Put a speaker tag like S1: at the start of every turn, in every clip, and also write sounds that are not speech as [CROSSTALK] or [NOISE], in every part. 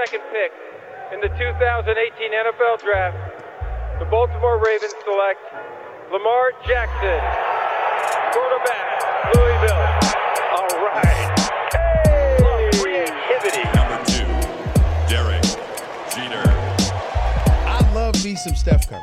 S1: 22nd pick in the 2018 NFL Draft, the Baltimore Ravens select Lamar Jackson, quarterback, Louisville. All right. Hey! Creativity.
S2: Number two, Derek Jeter.
S3: I love me some Steph Curry.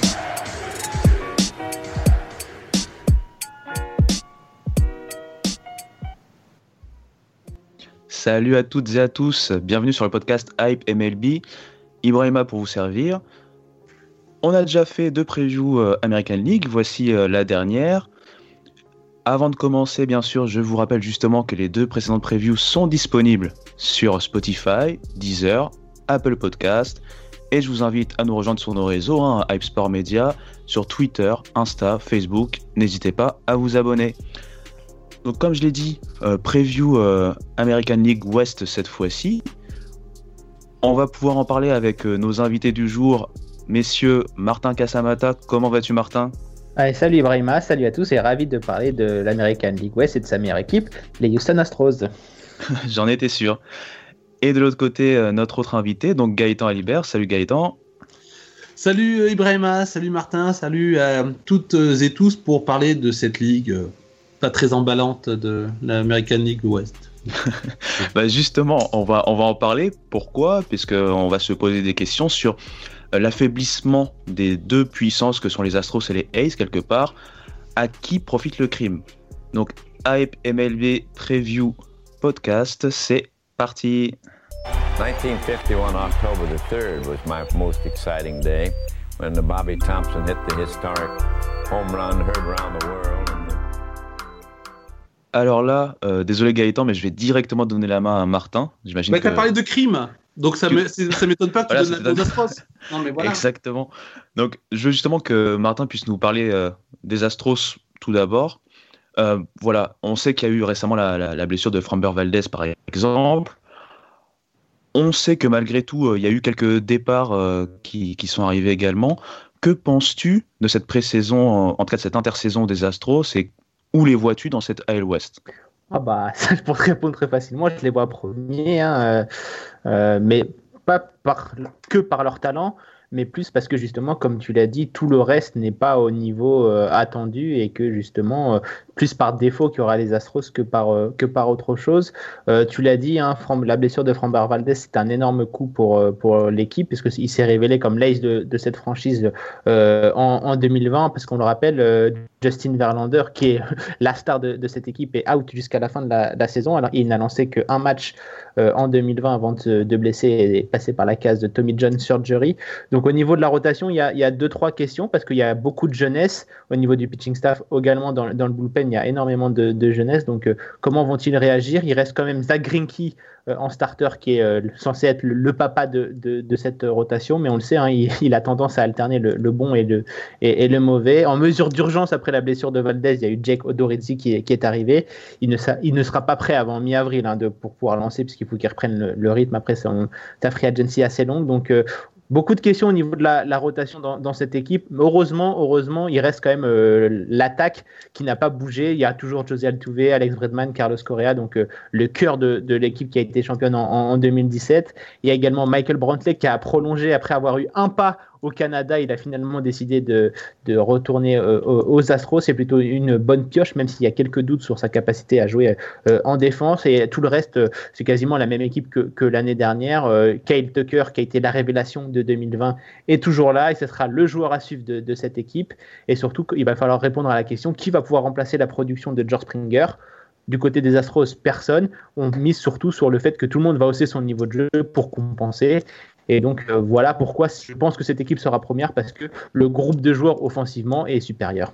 S4: Salut à toutes et à tous, bienvenue sur le podcast Hype MLB. Ibrahima pour vous servir. On a déjà fait deux previews euh, American League, voici euh, la dernière. Avant de commencer, bien sûr, je vous rappelle justement que les deux précédentes previews sont disponibles sur Spotify, Deezer, Apple Podcast. Et je vous invite à nous rejoindre sur nos réseaux, hein, Hype Sport Media, sur Twitter, Insta, Facebook. N'hésitez pas à vous abonner. Donc comme je l'ai dit, euh, preview euh, American League West cette fois-ci. On va pouvoir en parler avec euh, nos invités du jour, messieurs Martin Casamata. Comment vas-tu Martin?
S5: Allez, salut Ibrahima, salut à tous et ravi de parler de l'American League West et de sa meilleure équipe, les Houston Astros. [LAUGHS]
S4: J'en étais sûr. Et de l'autre côté, euh, notre autre invité, donc Gaëtan Alibert. Salut Gaëtan.
S6: Salut Ibrahima, salut Martin, salut à toutes et tous pour parler de cette ligue pas très emballante de l'American League West. [LAUGHS]
S4: Bah, justement, on va, on va en parler. Pourquoi? Puisqu'on va se poser des questions sur euh, l'affaiblissement des deux puissances que sont les Astros et les Aces, quelque part. À qui profite le crime? Donc, Hype MLB Preview Podcast, c'est parti
S7: 1951 October the 3rd was my most exciting day when the Bobby Thompson hit the historic home run heard around the world.
S4: Alors là, euh, désolé Gaëtan, mais je vais directement donner la main à Martin. J'imagine
S6: Bah,
S4: que...
S6: t'as parlé de crime, donc ça me- ça m'étonne pas que
S4: Voilà,
S6: tu donnes la Astros. Non mais voilà.
S4: Exactement. Donc, je veux justement que Martin puisse nous parler euh, des Astros tout d'abord. Euh, voilà, on sait qu'il y a eu récemment la, la- la blessure de Framber Valdez, par exemple. On sait que malgré tout, il y a eu quelques départs qui, qui sont arrivés également. Que penses-tu de cette pré-saison, en, en tout cas de cette intersaison des Astros, et où les vois-tu dans cette AL West
S5: Ah bah, [LAUGHS] ça, je te répondre très facilement. Je les vois premiers, hein, euh, euh, mais pas que par leur talent, mais plus parce que justement, comme tu l'as dit, tout le reste n'est pas au niveau euh, attendu et que justement, plus par défaut qu'il y aura les Astros que par, autre chose. Tu l'as dit, hein, la blessure de Framber Valdez, c'est un énorme coup pour, l'équipe, puisqu'il s'est révélé comme l'ace de, cette franchise en, en 2020, parce qu'on le rappelle, Justin Verlander, qui est [LAUGHS] la star de, cette équipe, est out jusqu'à la fin de la, saison. Alors, il n'a lancé qu'un match euh, en 2020 avant de, blesser et passer par la case de Tommy John Surgery. Donc, au niveau de la rotation, il y a, il y deux, trois questions, parce qu'il y a beaucoup de jeunesse au niveau du pitching staff, également dans, le bullpen, il y a énormément de, jeunesse. Donc, euh, comment vont-ils réagir? Il reste quand même Zach Greinke en starter qui est euh, censé être le, papa de, de, cette euh, rotation, mais on le sait, hein, il, [LAUGHS] a tendance à alterner le, bon et le, et, le mauvais. En mesure d'urgence, après la blessure de Valdez, il y a eu Jake Odorizzi qui est, qui est arrivé. Il ne, il ne sera pas prêt avant mi-avril hein, pour pouvoir lancer, puisqu'il faut qu'il reprenne le, rythme après sa free agency assez longue. Donc, euh, Beaucoup de questions au niveau de la, rotation dans, cette équipe. Heureusement, heureusement, il reste quand même euh, l'attaque qui n'a pas bougé. Il y a toujours José Altuve, Alex Bredman, Carlos Correa, donc euh, le cœur de, de l'équipe qui a été championne en, en 2017. Il y a également Michael Brantley qui a prolongé après avoir eu un pas au Canada. Il a finalement décidé de, retourner euh, aux Astros. C'est plutôt une bonne pioche, même s'il y a quelques doutes sur sa capacité à jouer euh, en défense. Et tout le reste, euh, c'est quasiment la même équipe que, l'année dernière. Kyle Tucker, qui a été la révélation de 2020, est toujours là et ce sera le joueur à suivre de, de cette équipe. Et surtout, il va falloir répondre à la question qui va pouvoir remplacer la production de George Springer? Du côté des Astros, personne. On mise surtout sur le fait que tout le monde va hausser son niveau de jeu pour compenser. Et donc euh, voilà pourquoi je pense que cette équipe sera première parce que le groupe de joueurs offensivement est supérieur.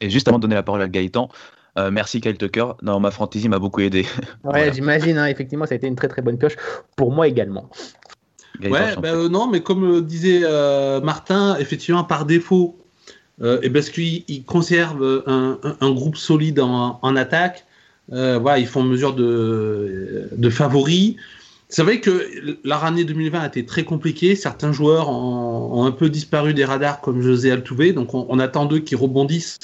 S4: Et juste avant de donner la parole à Gaëtan, euh, merci Kyle Tucker. Non, ma fantasy m'a beaucoup aidé.
S5: Ouais, j'imagine, hein, effectivement, ça a été une très très bonne pioche pour moi également.
S6: Ouais, bah, non, mais comme disait Martin, effectivement, par défaut, et parce qu'ils conservent un, un, groupe solide en, en attaque, voilà, ils font mesure de, de favoris. C'est vrai que la année 2020 a été très compliquée. Certains joueurs ont, un peu disparu des radars, comme José Altuve. Donc, on, attend d'eux qu'ils rebondissent.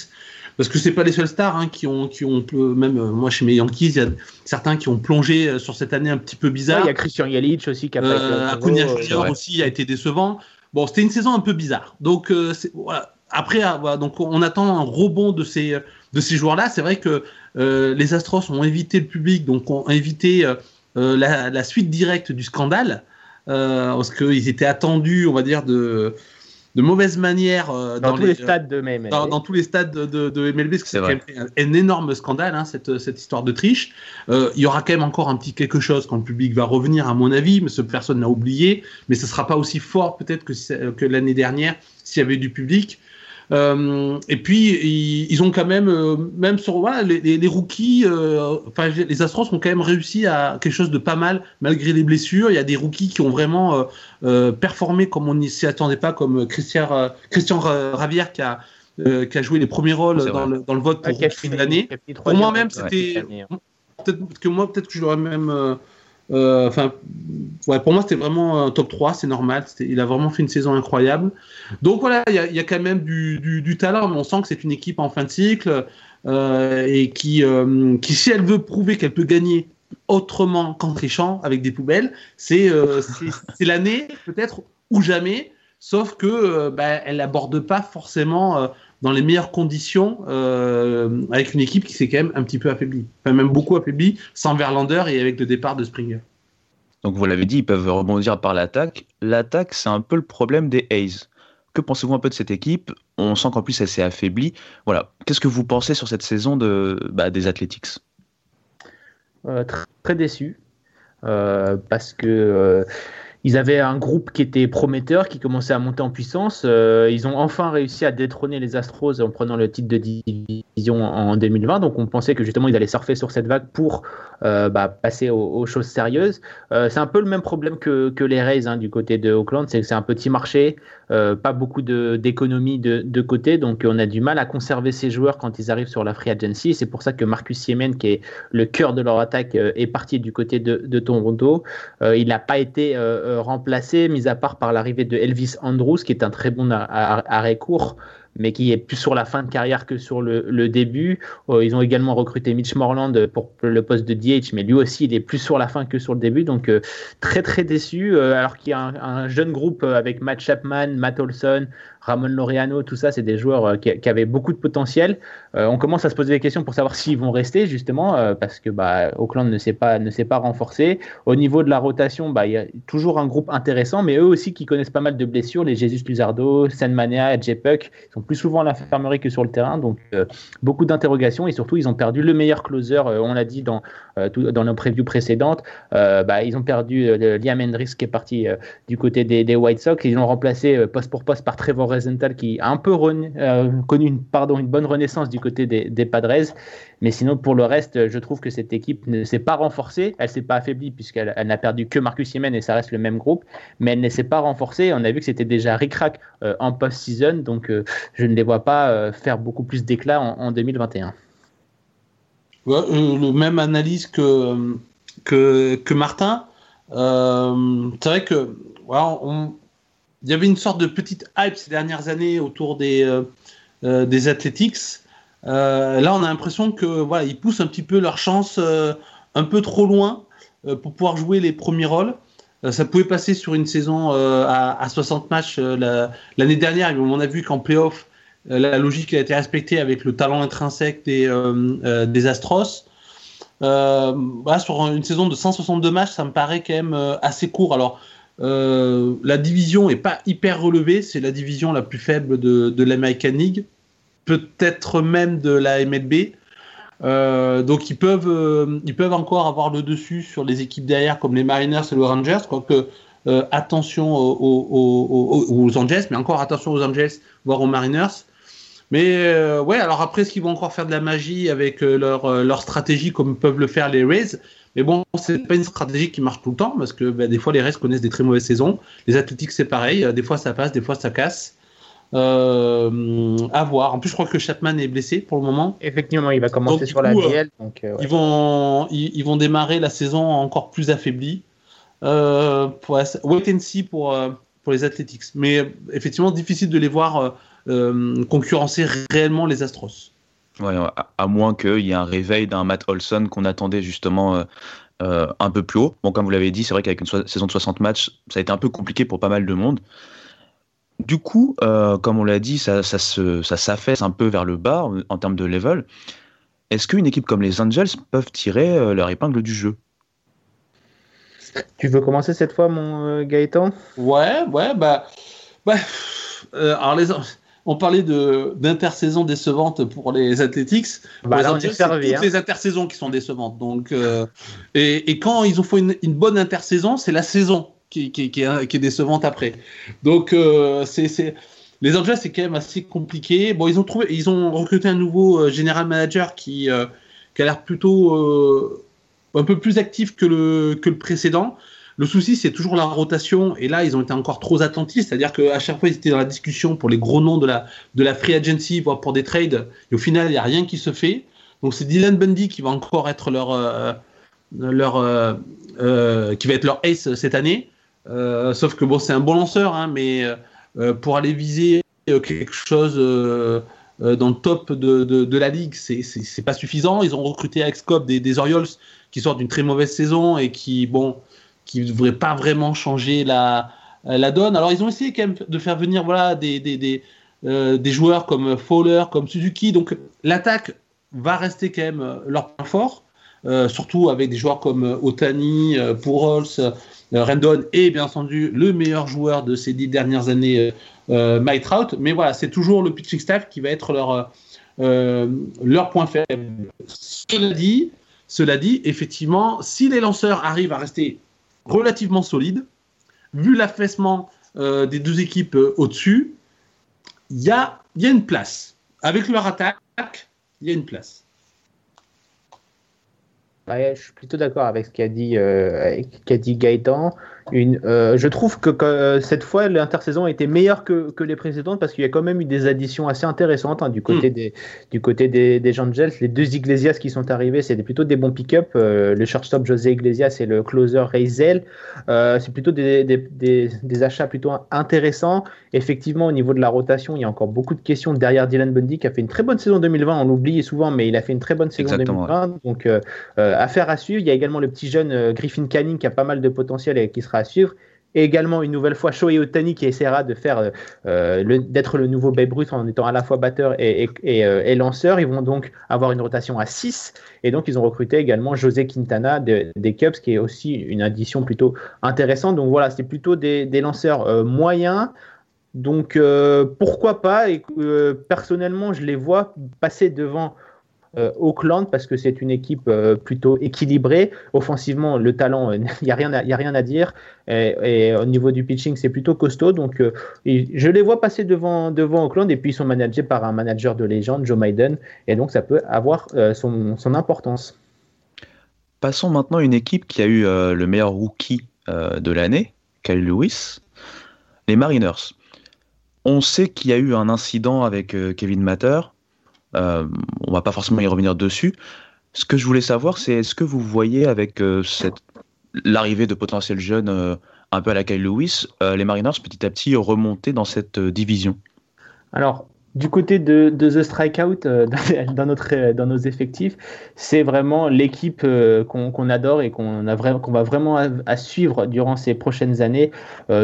S6: Parce que c'est pas les seuls stars hein, qui ont, qui ont même euh, moi chez mes Yankees, il y a certains qui ont plongé euh, sur cette année un petit peu bizarre.
S5: Il y a Christian Yelich aussi qui a
S6: euh, Acuna Junior aussi a été décevant. Bon, c'était une saison un peu bizarre. Donc voilà. Après, voilà, donc on attend un rebond de ces de ces joueurs-là. C'est vrai que les Astros ont évité le public, donc ont évité euh, la, suite directe du scandale, euh, parce qu'ils étaient attendus, on va dire, de, de mauvaise manière
S5: euh, dans, tous les, stades de MLB.
S6: Dans, tous les stades de, de, MLB, parce que c'est quand même un, énorme scandale, hein, cette, cette, histoire de triche. il y aura quand même encore un petit quelque chose quand le public va revenir, à mon avis, mais ce personne n'a oublié, mais ce sera pas aussi fort peut-être que, que l'année dernière s'il y avait du public. Euh, et puis ils, ont quand même, euh, même sur voilà, les, rookies, euh, enfin les Astros ont quand même réussi à quelque chose de pas mal malgré les blessures. Il y a des rookies qui ont vraiment performé comme on n'y s'y attendait pas, comme Christian, Christian Ravière qui a qui a joué les premiers rôles dans le, dans le, vote pour l'année. Pour moi-même, c'était peut-être que moi, peut-être que je l'aurais même euh, enfin, ouais, pour moi, c'était vraiment un top 3, c'est normal. Il a vraiment fait une saison incroyable. Donc voilà, il y, a, quand même du, talent, mais on sent que c'est une équipe en fin de cycle euh, et qui, euh, qui, si elle veut prouver qu'elle peut gagner autrement qu'en trichant avec des poubelles, c'est l'année peut-être ou jamais. Sauf que elle n'aborde pas forcément dans les meilleures conditions euh, avec une équipe qui s'est quand même un petit peu affaiblie, enfin même beaucoup affaiblie, sans Verlander et avec le départ de Springer.
S4: Donc vous l'avez dit, ils peuvent rebondir par l'attaque. L'attaque, c'est un peu le problème des A's. Que pensez-vous un peu de cette équipe? On sent qu'en plus elle s'est affaiblie. Voilà. Qu'est-ce que vous pensez sur cette saison de, bah, des Athletics?
S5: Euh, très, déçu. Euh, parce que ils avaient un groupe qui était prometteur, qui commençait à monter en puissance. Euh, ils ont enfin réussi à détrôner les Astros en prenant le titre de division en 2020. Donc on pensait que justement ils allaient surfer sur cette vague pour euh, bah, passer aux, choses sérieuses. Euh, c'est un peu le même problème que, les Rays hein, du côté de Oakland, c'est que c'est un petit marché, pas beaucoup d'économie de, côté, donc on a du mal à conserver ces joueurs quand ils arrivent sur la free agency. C'est pour ça que Marcus Siemens, qui est le cœur de leur attaque, est parti du côté de Toronto. il n'a pas été remplacé, mis à part par l'arrivée de Elvis Andrews, qui est un très bon arrêt court mais qui est plus sur la fin de carrière que sur le, début. Euh, ils ont également recruté Mitch Morland pour le poste de DH, mais lui aussi, il est plus sur la fin que sur le début. Donc, euh, très, très déçu. Euh, alors qu'il y a un, jeune groupe avec Matt Chapman, Matt Olson, Ramon Laureano, tout ça, c'est des joueurs euh, qui, avaient beaucoup de potentiel. Euh, on commence à se poser des questions pour savoir s'ils vont rester, justement, euh, parce que bah, Auckland ne s'est pas, pas renforcé. Au niveau de la rotation, bah, il y a toujours un groupe intéressant, mais eux aussi qui connaissent pas mal de blessures, les Jesus Luzardo, Senmania, J-Puck, ils sont plus souvent à l'infirmerie que sur le terrain, donc beaucoup d'interrogations, et surtout, ils ont perdu le meilleur closer, on l'a dit dans, dans nos previews précédentes, bah, ils ont perdu Liam Hendricks qui est parti du côté des, des, White Sox, ils l'ont remplacé poste pour poste par Trevor Qui a un peu euh, connu une, pardon, une bonne renaissance du côté des, Padres. Mais sinon, pour le reste, je trouve que cette équipe ne s'est pas renforcée. Elle s'est pas affaiblie puisqu'elle n'a perdu que Marcus Siemens et ça reste le même groupe. Mais elle ne s'est pas renforcée. On a vu que c'était déjà ric-rac euh, en post-season. Donc, euh, je ne les vois pas faire beaucoup plus d'éclat en, 2021.
S6: le même analyse que, que, que Martin. c'est vrai que on, il y avait une sorte de petite hype ces dernières années autour des, euh, euh, des Athletics. Euh, là, on a l'impression que voilà, ils poussent un petit peu leur chance un peu trop loin pour pouvoir jouer les premiers rôles. ça pouvait passer sur une saison à, à, 60 matchs l'année dernière, on a vu qu'en playoff, la logique a été respectée avec le talent intrinsèque des, des Astros. sur une saison de 162 matchs, ça me paraît quand même assez court. Alors, euh, la division est pas hyper relevée, c'est la division la plus faible de, de l'American League, peut-être même de la MLB. Euh, donc ils peuvent, euh, ils peuvent encore avoir le dessus sur les équipes derrière comme les Mariners et les Rangers. Quoique attention aux, aux, Angels, mais encore attention aux Angels, voire aux Mariners. Mais ouais, alors après, est-ce qu'ils vont encore faire de la magie avec leur, leur stratégie comme peuvent le faire les Rays? Mais bon, c'est pas une stratégie qui marche tout le temps parce que bah, des fois les restes connaissent des très mauvaises saisons. Les Athletics c'est pareil, des fois ça passe, des fois ça casse. Euh, à voir. En plus, je crois que Chapman est blessé pour le moment.
S5: Effectivement, il va commencer sur la DL. Donc,
S6: euh, ils, vont, ils, vont démarrer la saison encore plus affaiblie. Euh, pour, wait and see pour, euh, pour les Athletics. Mais effectivement, difficile de les voir concurrencer réellement les Astros.
S4: Ouais, à, moins qu'il y ait un réveil d'un Matt Olson qu'on attendait justement un peu plus haut. Bon, comme vous l'avez dit, c'est vrai qu'avec une saison de 60 matchs, ça a été un peu compliqué pour pas mal de monde. Du coup, euh, comme on l'a dit, ça, s'affaisse un peu vers le bas en, termes de level. Est-ce qu'une équipe comme les Angels peuvent tirer euh, leur épingle du jeu?
S5: Tu veux commencer cette fois, mon euh, Gaëtan?
S6: Ouais, ouais, bah. bah alors, les, on parlait d'intersaison décevante pour les Athletics.
S5: Bah, c'est toutes
S6: hein. les intersaisons qui sont décevantes. Donc, et, quand ils ont fait une bonne intersaison, c'est la saison qui, qui, qui, est, décevante après. Donc, euh, c'est, les Angels, c'est quand même assez compliqué. Bon, ils ont, trouvé, ils ont recruté un nouveau euh, general manager qui, euh, qui a l'air plutôt un peu plus actif que le, que le précédent. Le souci, c'est toujours la rotation. Et là, ils ont été encore trop attentifs. C'est-à-dire qu'à chaque fois, ils étaient dans la discussion pour les gros noms de la, de la free agency, voire pour des trades. Et au final, il n'y a rien qui se fait. Donc, c'est Dylan Bundy qui va encore être leur, leur, qui va être leur ace cette année. Euh, sauf que bon, c'est un bon lanceur, hein, mais euh, pour aller viser euh, quelque chose dans le top de, de, la ligue, c'est pas suffisant. Ils ont recruté Alex Cobb des, des Orioles qui sortent d'une très mauvaise saison et qui, bon, qui ne devraient pas vraiment changer la, la donne. Alors, ils ont essayé quand même de faire venir voilà, des, des, des, des joueurs comme Fowler, comme Suzuki. Donc, l'attaque va rester quand même leur point fort, surtout avec des joueurs comme Otani, euh, Rendon est bien entendu le meilleur joueur de ces dix dernières années, euh, euh, Mike Trout, mais voilà, c'est toujours le pitching staff qui va être leur, leur point faible. Cela dit, cela dit, effectivement, si les lanceurs arrivent à rester relativement solides, vu l'affaissement des deux équipes au-dessus, il y a une place. Avec leur attaque, il y a une place
S5: je suis plutôt d'accord avec ce qu'a dit, euh, dit Gaëtan. Une, euh, je trouve que, euh, cette fois, l'intersaison a été meilleure que, que les précédentes parce qu'il y a quand même eu des additions assez intéressantes hein, du côté, des, du côté des, des Angels. Les deux Iglesias qui sont arrivés, c'est plutôt des bons pick-up. le shortstop José Iglesias et le closer Reizel. c'est plutôt des, des, des, achats plutôt intéressants. Effectivement, au niveau de la rotation, il y a encore beaucoup de questions derrière Dylan Bundy qui a fait une très bonne saison 2020. On l'oublie souvent, mais il a fait une très bonne saison 2020. Donc, affaire à suivre. Il y a également le petit jeune euh, Griffin Canning qui a pas mal de potentiel et qui sera à suivre. Et également une nouvelle fois Shohei Otani qui essaiera de faire euh, euh, d'être le nouveau Babe Ruth en étant à la fois batteur et, lanceur. Ils vont donc avoir une rotation à 6 et donc ils ont recruté également José Quintana des Cubs qui est aussi une addition plutôt intéressante. Donc voilà, c'est plutôt des, lanceurs moyens. Donc pourquoi pas? Et, Personnellement, je les vois passer devant euh, Auckland parce que c'est une équipe euh, plutôt équilibrée. Offensivement, le talent, [LAUGHS] il n'y a, rien à, dire. Et, au niveau du pitching, c'est plutôt costaud. Donc, euh, je les vois passer devant, Auckland et puis ils sont managés par un manager de légende, Joe Maiden. Et donc, ça peut avoir son, son, importance.
S4: Passons maintenant à une équipe qui a eu le meilleur rookie de l'année, Kyle Lewis, les Mariners. On sait qu'il y a eu un incident avec Kevin Matter euh, on va pas forcément y revenir dessus. Ce que je voulais savoir, c'est est-ce que vous voyez avec euh, l'arrivée de potentiels jeunes euh, un peu à la Kyle Lewis, les Mariners petit à petit remonter dans cette division?
S5: Alors, du côté de, The Strikeout, [LAUGHS] dans, notre, dans nos effectifs, c'est vraiment l'équipe qu'on adore et qu'on qu'on va vraiment à, suivre durant ces prochaines années.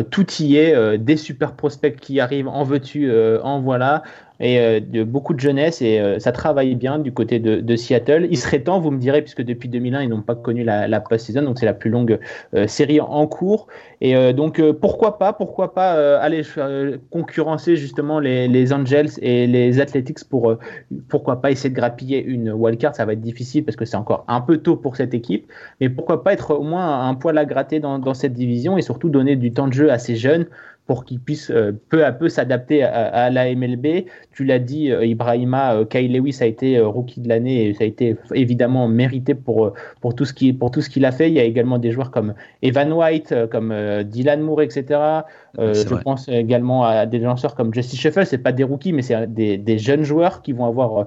S5: tout y est, des super prospects qui arrivent, en veux-tu, en voilà et euh, de beaucoup de jeunesse et euh, ça travaille bien du côté de, Seattle. Il serait temps, vous me direz, puisque depuis 2001 ils n'ont pas connu la, la post-season, donc c'est la plus longue euh, série en cours. Et donc pourquoi pas, pourquoi pas aller concurrencer justement les, Angels et les Athletics pour pourquoi pas essayer de grappiller une wildcard. Ça va être difficile parce que c'est encore un peu tôt pour cette équipe, mais pourquoi pas être au moins un poil à gratter dans cette division et surtout donner du temps de jeu à ces jeunes pour qu'il puisse peu à peu s'adapter à, la MLB. Tu l'as dit, Ibrahima, Kyle Lewis a été rookie de l'année et ça a été évidemment mérité pour, pour tout ce qu'il a fait. Il y a également des joueurs comme Evan White, comme Dylan Moore, etc. je pense également à des lanceurs comme Justice Sheffield. C'est pas des rookies, mais c'est des, des, jeunes joueurs qui vont avoir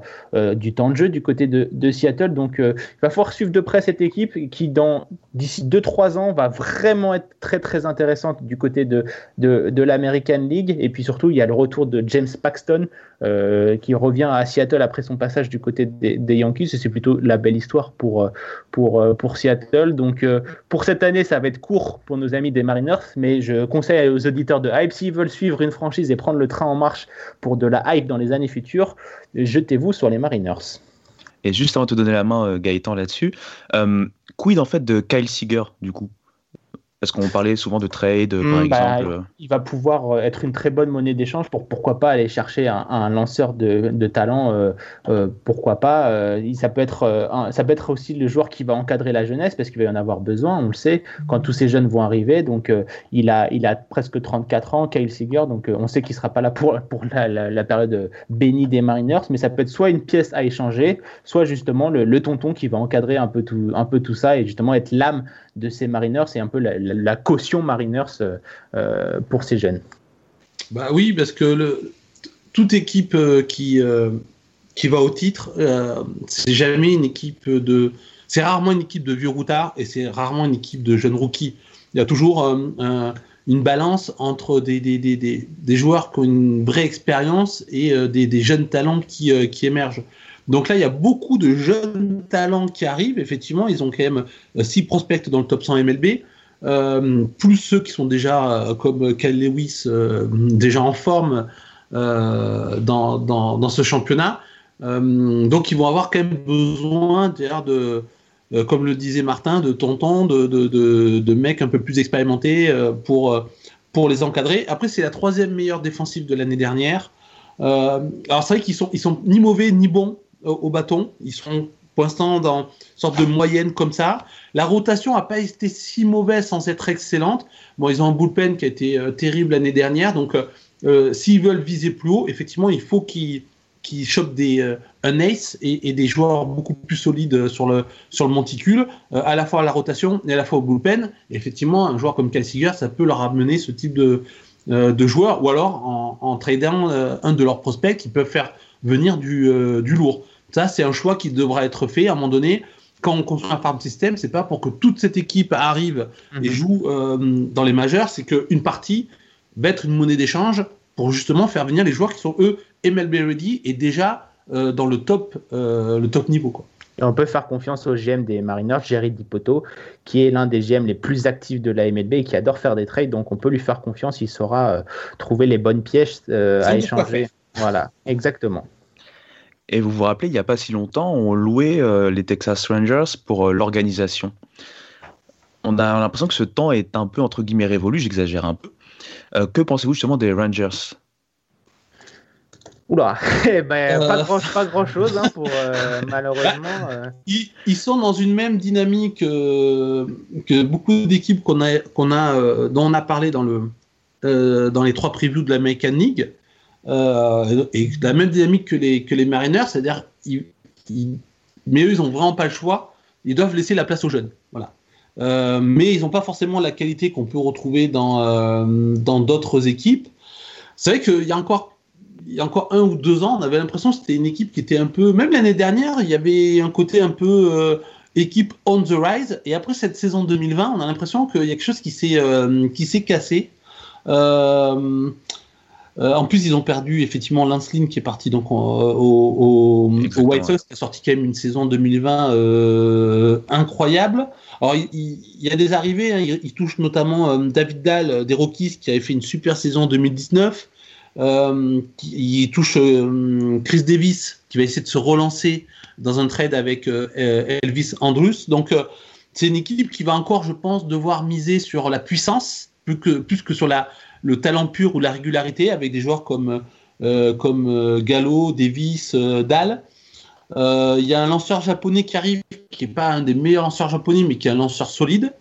S5: du temps de jeu du côté de, de Seattle. Donc, il va falloir suivre de près cette équipe qui, dans d'ici 2-3 ans, va vraiment être très très intéressante du côté de, de, de l'American League. Et puis surtout, il y a le retour de James Paxton euh, qui revient à Seattle après son passage du côté des, Yankees. Et c'est plutôt la belle histoire pour, pour, pour Seattle. Donc pour cette année, ça va être court pour nos amis des Mariners, mais je conseille aux auditeurs de Hype, s'ils veulent suivre une franchise et prendre le train en marche pour de la hype dans les années futures, jetez-vous sur les Mariners.
S4: Et juste avant de te donner la main, euh, Gaëtan, là-dessus, euh, quid en fait de Kyle Seager, du coup? Parce qu'on parlait souvent de trade, par hmm, bah, exemple.
S5: il va pouvoir euh, être une très bonne monnaie d'échange pour pourquoi pas aller chercher un, lanceur de, de talent. Euh, euh, pourquoi pas Ça peut être ça peut être aussi le joueur qui va encadrer la jeunesse parce qu'il va y en avoir besoin. On le sait quand tous ces jeunes vont arriver. Donc il a il a presque 34 ans, Kyle Seager. Donc on sait qu'il sera pas là pour pour la, la, période bénie des Mariners, mais ça peut être soit une pièce à échanger, soit justement le, le tonton qui va encadrer un peu tout un peu tout ça et justement être l'âme de ces Mariners. C'est un peu la, caution Mariners euh, euh, pour ces jeunes.
S6: Bah oui, parce que toute équipe euh, qui, qui va au titre, c'est jamais une équipe de. C'est rarement une équipe de vieux routards et c'est rarement une équipe de jeunes rookies. Il y a toujours une balance entre des, des, des, des, joueurs qui ont une vraie expérience et des, jeunes talents qui, qui émergent. Donc là, il y a beaucoup de jeunes talents qui arrivent. Effectivement, ils ont quand même 6 euh, prospects dans le top 100 MLB. Euh, plus ceux qui sont déjà, euh, comme Kyle Lewis, déjà en forme dans, ce championnat. donc ils vont avoir quand même besoin de, comme le disait Martin, de tontons, de, de, mecs un peu plus expérimentés pour, les encadrer. Après, c'est la troisième meilleure défensive de l'année dernière. alors c'est vrai qu'ils sont, sont ni mauvais ni bons au, bâton. Ils seront pour l'instant dans une sorte de moyenne comme ça. La rotation n'a pas été si mauvaise sans être excellente. Bon, ils ont un bullpen qui a été euh, terrible l'année dernière. Donc, euh, euh, s'ils veulent viser plus haut, effectivement, il faut qu'ils qu chopent des, un ace et, des joueurs beaucoup plus solides sur le, sur le monticule, à la fois à la rotation et à la fois au bullpen. effectivement, un joueur comme Calciger, ça peut leur amener ce type de, de joueur, ou alors en, en tradant un de leurs prospects qui peuvent faire venir du, du lourd. Ça, c'est un choix qui devra être fait à un moment donné. Quand on construit un farm system, c'est pas pour que toute cette équipe arrive et mhm. joue euh, dans les majeurs, c'est qu'une partie va être une monnaie d'échange pour justement faire venir les joueurs qui sont eux MLB ready et déjà euh, dans le top, euh, le top niveau. Quoi.
S5: Et on peut faire confiance au GM des Mariners, Jerry Dipoto, qui est l'un des GM les plus actifs de la MLB et qui adore faire des trades. Donc on peut lui faire confiance, il saura trouver les bonnes pièces à échanger. Voilà, exactement.
S4: Et vous vous rappelez, il n'y a pas si longtemps, on louait euh, les Texas Rangers pour euh, l'organisation. On a l'impression que ce temps est un peu, entre guillemets, révolu, j'exagère un peu. Euh, que pensez-vous justement des Rangers?
S5: Oula, [LAUGHS] eh ben, pas, grand, chose hein, pour [LAUGHS] malheureusement.
S6: Bah, ils, sont dans une même dynamique que beaucoup d'équipes qu'on a, qu'on a, dont on a parlé dans le dans les trois previews de l'American League. Euh, et la même dynamique que les, que les Mariners, c'est-à-dire, mais eux, ils n'ont vraiment pas le choix. Ils doivent laisser la place aux jeunes. Voilà. Euh, mais ils n'ont pas forcément la qualité qu'on peut retrouver dans euh, dans d'autres équipes. C'est vrai qu'il y a encore il y a encore un ou deux ans, on avait l'impression que c'était une équipe qui était un peu, même l'année dernière, il y avait un côté un peu équipe on the rise. Et après cette saison 2020, on a l'impression qu'il y a quelque chose qui s'est qui s'est cassé. Euh, en plus, ils ont perdu effectivement Lance Lynn qui est parti donc au, White Sox, qui a sorti quand même une saison 2020 euh, incroyable. Alors, il, y a des arrivées, hein, il, touche notamment euh, David Dahl des Rockies qui avait fait une super saison 2019. il touche Chris Davis qui va essayer de se relancer dans un trade avec Elvis Andrus. Donc, c'est une équipe qui va encore, je pense, devoir miser sur la puissance plus que, plus que sur la, le talent pur ou la régularité avec des joueurs comme, euh, comme euh, Gallo, Davis, euh, Dahl. Il y a un lanceur japonais qui arrive, qui n'est pas un des meilleurs lanceurs japonais, mais qui est un lanceur solide.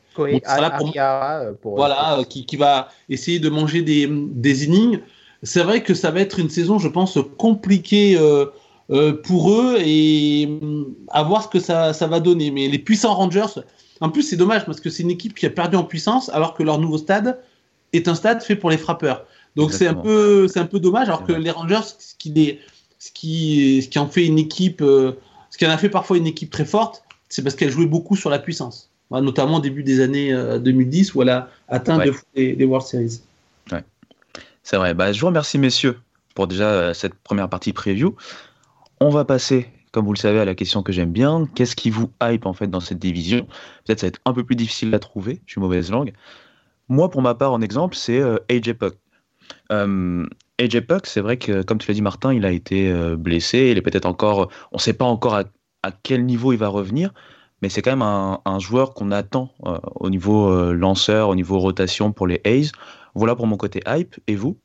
S6: voilà, qui, qui, va essayer de manger des, des inning. C'est vrai que ça va être une saison, je pense, compliquée pour eux et à voir ce que ça, ça va donner. Mais les puissants Rangers, en plus, c'est dommage parce que c'est une équipe qui a perdu en puissance alors que leur nouveau stade est un stade fait pour les frappeurs. Donc c'est un peu c'est un peu dommage alors que les Rangers ce qui les, ce qui ce qui en fait une équipe euh, ce qui en a fait parfois une équipe très forte, c'est parce qu'elle jouait beaucoup sur la puissance. notamment au début des années 2010 euh, où elle a atteint ouais. des, World Series.
S4: Ouais. C'est vrai. Bah, je vous remercie messieurs pour déjà euh, cette première partie preview. On va passer comme vous le savez, à la question que j'aime bien, qu'est-ce qui vous hype en fait dans cette division? Peut-être ça va être un peu plus difficile à trouver, je suis mauvaise langue. Moi, pour ma part, en exemple, c'est euh, AJ Puck. Euh, AJ Puck, c'est vrai que, comme tu l'as dit, Martin, il a été euh, blessé. Il est peut-être encore. On ne sait pas encore à, quel niveau il va revenir, mais c'est quand même un, joueur qu'on attend au niveau lanceur, au niveau rotation pour les A's. Voilà pour mon côté hype. Et vous?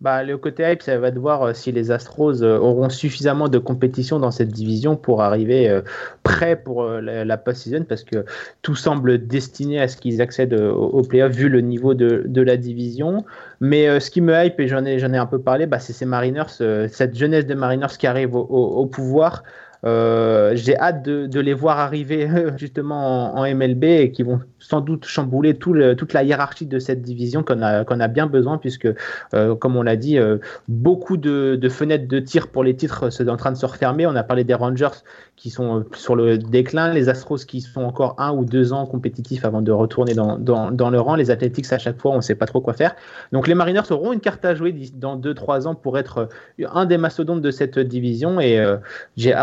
S5: Bah, le côté hype, ça va de voir euh, si les Astros euh, auront suffisamment de compétition dans cette division pour arriver euh, prêts pour la, post-season, parce que tout semble destiné à ce qu'ils accèdent au, playoff vu le niveau de, de la division. Mais ce qui me hype, et j'en ai, ai un peu parlé, bah, c'est ces Mariners, cette jeunesse des Mariners qui arrive au, au pouvoir. Euh, j'ai hâte de, de, les voir arriver [LAUGHS] justement en, en, MLB et qui vont sans doute chambouler tout le, toute la hiérarchie de cette division qu'on a, bien besoin puisque, euh, comme on l'a dit, euh, beaucoup de, fenêtres de tir pour les titres sont en train de se refermer. On a parlé des Rangers qui sont sur le déclin, les Astros qui sont encore un ou deux ans compétitifs avant de retourner dans, le rang, les Athletics à chaque fois on ne sait pas trop quoi faire. Donc les Mariners auront une carte à jouer dans deux trois ans pour être un des mastodontes de cette division et euh,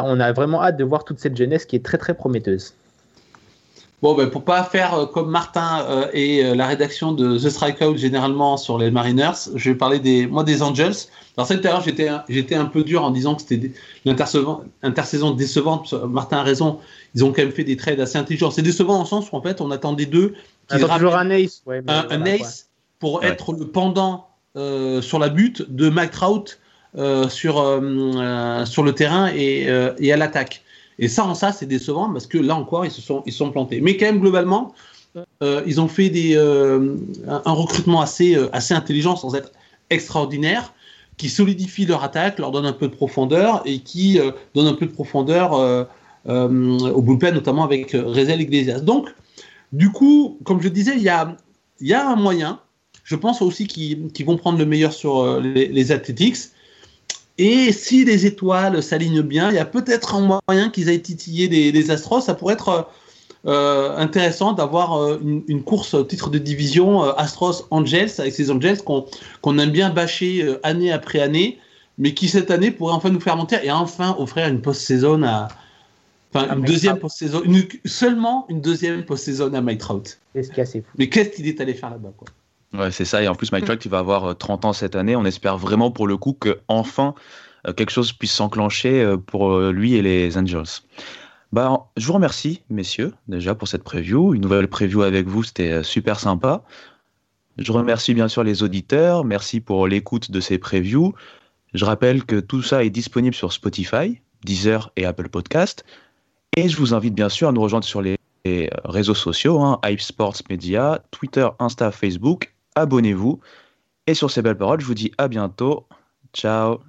S5: on a vraiment hâte de voir toute cette jeunesse qui est très très prometteuse.
S6: Bon, ben, pour pas faire euh, comme Martin euh, et euh, la rédaction de The Strikeout généralement sur les Mariners, je vais parler des, moi des Angels. Alors, cette à j'étais, j'étais un peu dur en disant que c'était l'intersaison décevante. Martin a raison. Ils ont quand même fait des trades assez intelligents. C'est décevant en sens où, en fait, on attendait d'eux.
S5: Qu'ils toujours un ace.
S6: un, ace pour être le pendant sur la butte de Mike Trout sur, sur le terrain et, et à l'attaque. Et ça, en ça, c'est décevant parce que là encore, ils se sont, ils sont plantés. Mais quand même, globalement, euh, ils ont fait euh, un recrutement assez, euh, assez intelligent sans être extraordinaire, qui solidifie leur attaque, leur donne un peu de profondeur et qui donne un peu de profondeur au bullpen, notamment avec Rezel Iglesias. Donc, du coup, comme je disais, il y a, y a un moyen. Je pense aussi qu'ils vont prendre le meilleur sur les, les Athletics. Et si les étoiles s'alignent bien, il y a peut-être un moyen qu'ils aient titillé des, Astros. Ça pourrait être euh, intéressant d'avoir euh, une, course au titre de division euh, Astros-Angels avec ces Angels qu'on aime bien bâcher année après année, mais qui cette année pourraient enfin nous faire monter et enfin offrir une post-saison à. Enfin, une deuxième post-saison, seulement une deuxième post-saison à Mike Trout. Mais qu'est-ce qu'il est allé faire là-bas, quoi?
S4: Ouais, c'est ça. Et en plus, Mike Trout, il va avoir 30 ans cette année. On espère vraiment pour le coup que enfin quelque chose puisse s'enclencher pour lui et les Angels. Bah, je vous remercie, messieurs, déjà pour cette preview. Une nouvelle preview avec vous, c'était super sympa. Je remercie bien sûr les auditeurs. Merci pour l'écoute de ces previews. Je rappelle que tout ça est disponible sur Spotify, Deezer et Apple Podcast. Et je vous invite bien sûr à nous rejoindre sur les réseaux sociaux, hein, Hype Sports Media, Twitter, Insta, Facebook abonnez-vous. Et sur ces belles paroles, je vous dis à bientôt. Ciao.